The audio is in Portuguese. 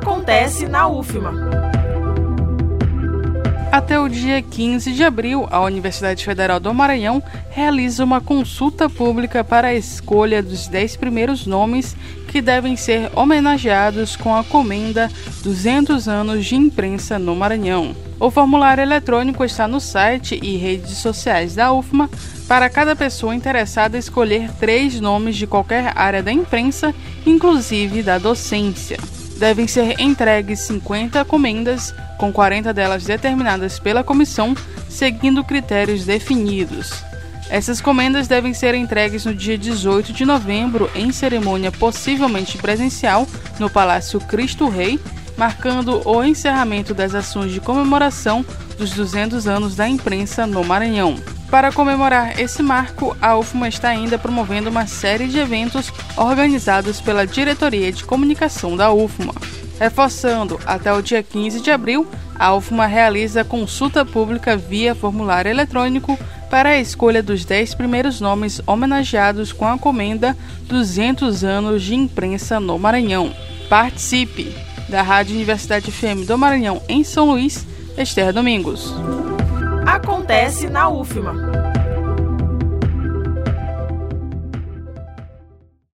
Acontece na UFMA. Até o dia 15 de abril, a Universidade Federal do Maranhão realiza uma consulta pública para a escolha dos 10 primeiros nomes que devem ser homenageados com a comenda 200 anos de imprensa no Maranhão. O formulário eletrônico está no site e redes sociais da UFMA para cada pessoa interessada escolher três nomes de qualquer área da imprensa, inclusive da docência. Devem ser entregues 50 comendas, com 40 delas determinadas pela comissão, seguindo critérios definidos. Essas comendas devem ser entregues no dia 18 de novembro, em cerimônia possivelmente presencial, no Palácio Cristo Rei, marcando o encerramento das ações de comemoração dos 200 anos da imprensa no Maranhão. Para comemorar esse marco, a UFMA está ainda promovendo uma série de eventos organizados pela Diretoria de Comunicação da UFMA. Reforçando, até o dia 15 de abril, a UFMA realiza consulta pública via formulário eletrônico para a escolha dos 10 primeiros nomes homenageados com a comenda 200 anos de imprensa no Maranhão. Participe! Da Rádio Universidade FM do Maranhão em São Luís, Esther Domingos. Acontece na UFMA.